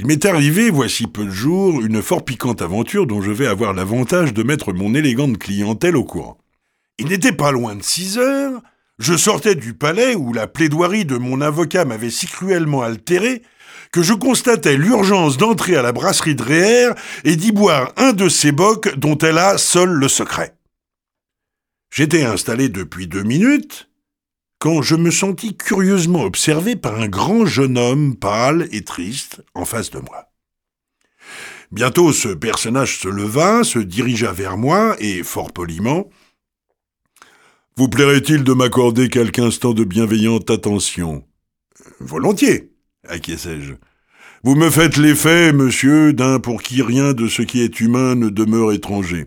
Il m'est arrivé, voici peu de jours, une fort piquante aventure dont je vais avoir l'avantage de mettre mon élégante clientèle au courant. Il n'était pas loin de six heures, je sortais du palais où la plaidoirie de mon avocat m'avait si cruellement altéré que je constatais l'urgence d'entrer à la brasserie de Réher et d'y boire un de ces bocs dont elle a seul le secret. J'étais installé depuis deux minutes quand je me sentis curieusement observé par un grand jeune homme pâle et triste en face de moi. Bientôt ce personnage se leva, se dirigea vers moi et, fort poliment, Vous plairait-il de m'accorder quelque instant de bienveillante attention? Volontiers, acquiesçai-je. Vous me faites l'effet, monsieur, d'un pour qui rien de ce qui est humain ne demeure étranger.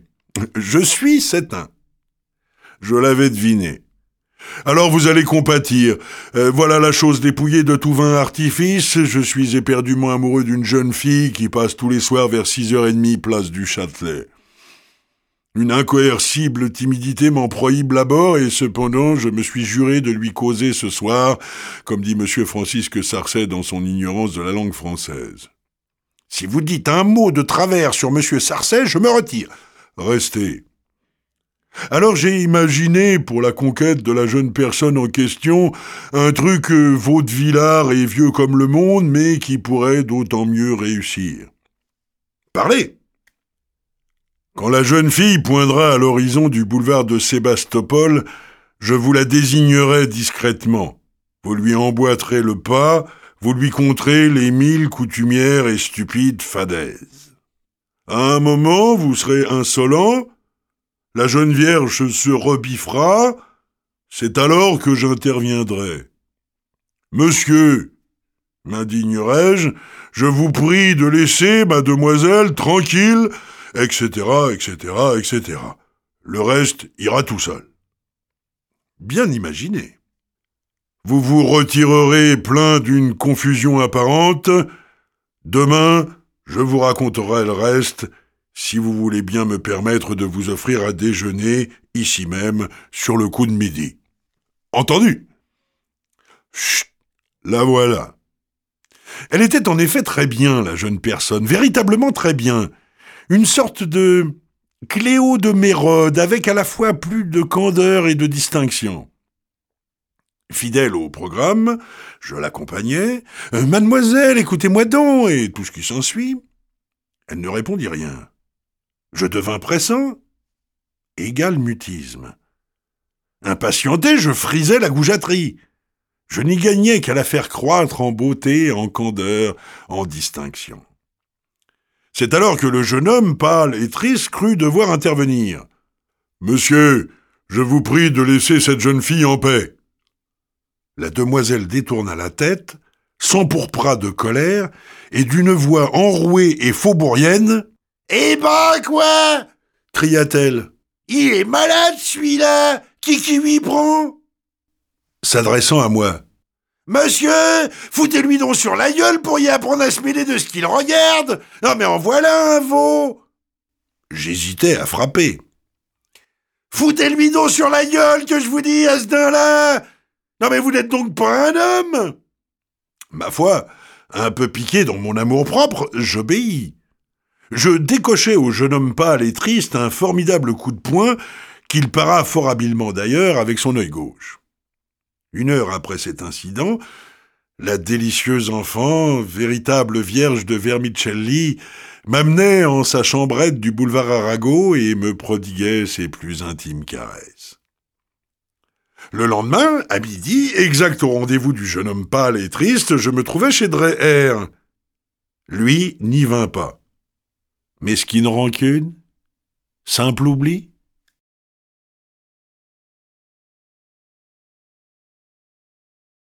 Je suis cet un. Je l'avais deviné. Alors vous allez compatir. Euh, voilà la chose dépouillée de tout vain artifice. Je suis éperdument amoureux d'une jeune fille qui passe tous les soirs vers six heures et demie place du Châtelet. Une incoercible timidité m'en prohibe l'abord, et cependant je me suis juré de lui causer ce soir, comme dit M. Francisque Sarcey dans son ignorance de la langue française. Si vous dites un mot de travers sur M. Sarcey, je me retire. Restez. Alors j'ai imaginé, pour la conquête de la jeune personne en question, un truc euh, vaudevillard et vieux comme le monde, mais qui pourrait d'autant mieux réussir. Parlez Quand la jeune fille poindra à l'horizon du boulevard de Sébastopol, je vous la désignerai discrètement. Vous lui emboîterez le pas, vous lui conterez les mille coutumières et stupides fadaises. À un moment, vous serez insolent, la jeune vierge se rebiffera, c'est alors que j'interviendrai. Monsieur, m'indignerai-je, je vous prie de laisser mademoiselle tranquille, etc., etc., etc. Le reste ira tout seul. Bien imaginé. Vous vous retirerez plein d'une confusion apparente. Demain, je vous raconterai le reste si vous voulez bien me permettre de vous offrir à déjeuner, ici même, sur le coup de midi. Entendu Chut La voilà. Elle était en effet très bien, la jeune personne, véritablement très bien. Une sorte de Cléo de Mérode, avec à la fois plus de candeur et de distinction. Fidèle au programme, je l'accompagnai. Euh, mademoiselle, écoutez-moi donc, et tout ce qui s'ensuit. Elle ne répondit rien. Je devins pressant. Égal mutisme. Impatienté, je frisais la goujaterie. Je n'y gagnais qu'à la faire croître en beauté, en candeur, en distinction. C'est alors que le jeune homme, pâle et triste, crut devoir intervenir. Monsieur, je vous prie de laisser cette jeune fille en paix. La demoiselle détourna la tête, s'empourpra de colère, et d'une voix enrouée et faubourienne eh ben, quoi? cria-t-elle. Il est malade, celui-là. Qui qui lui prend? S'adressant à moi. Monsieur, foutez-lui donc sur la gueule pour y apprendre à se mêler de ce qu'il regarde. Non mais en voilà un veau J'hésitais à frapper. Foutez-lui donc sur la gueule, que je vous dis, à ce là Non mais vous n'êtes donc pas un homme. Ma foi, un peu piqué dans mon amour-propre, j'obéis je décochai au jeune homme pâle et triste un formidable coup de poing, qu'il para fort habilement d'ailleurs avec son œil gauche. Une heure après cet incident, la délicieuse enfant, véritable vierge de Vermicelli, m'amenait en sa chambrette du boulevard Arago et me prodiguait ses plus intimes caresses. Le lendemain, à midi, exact au rendez-vous du jeune homme pâle et triste, je me trouvais chez Dreher. Lui n'y vint pas. Mesquine rancune Simple oubli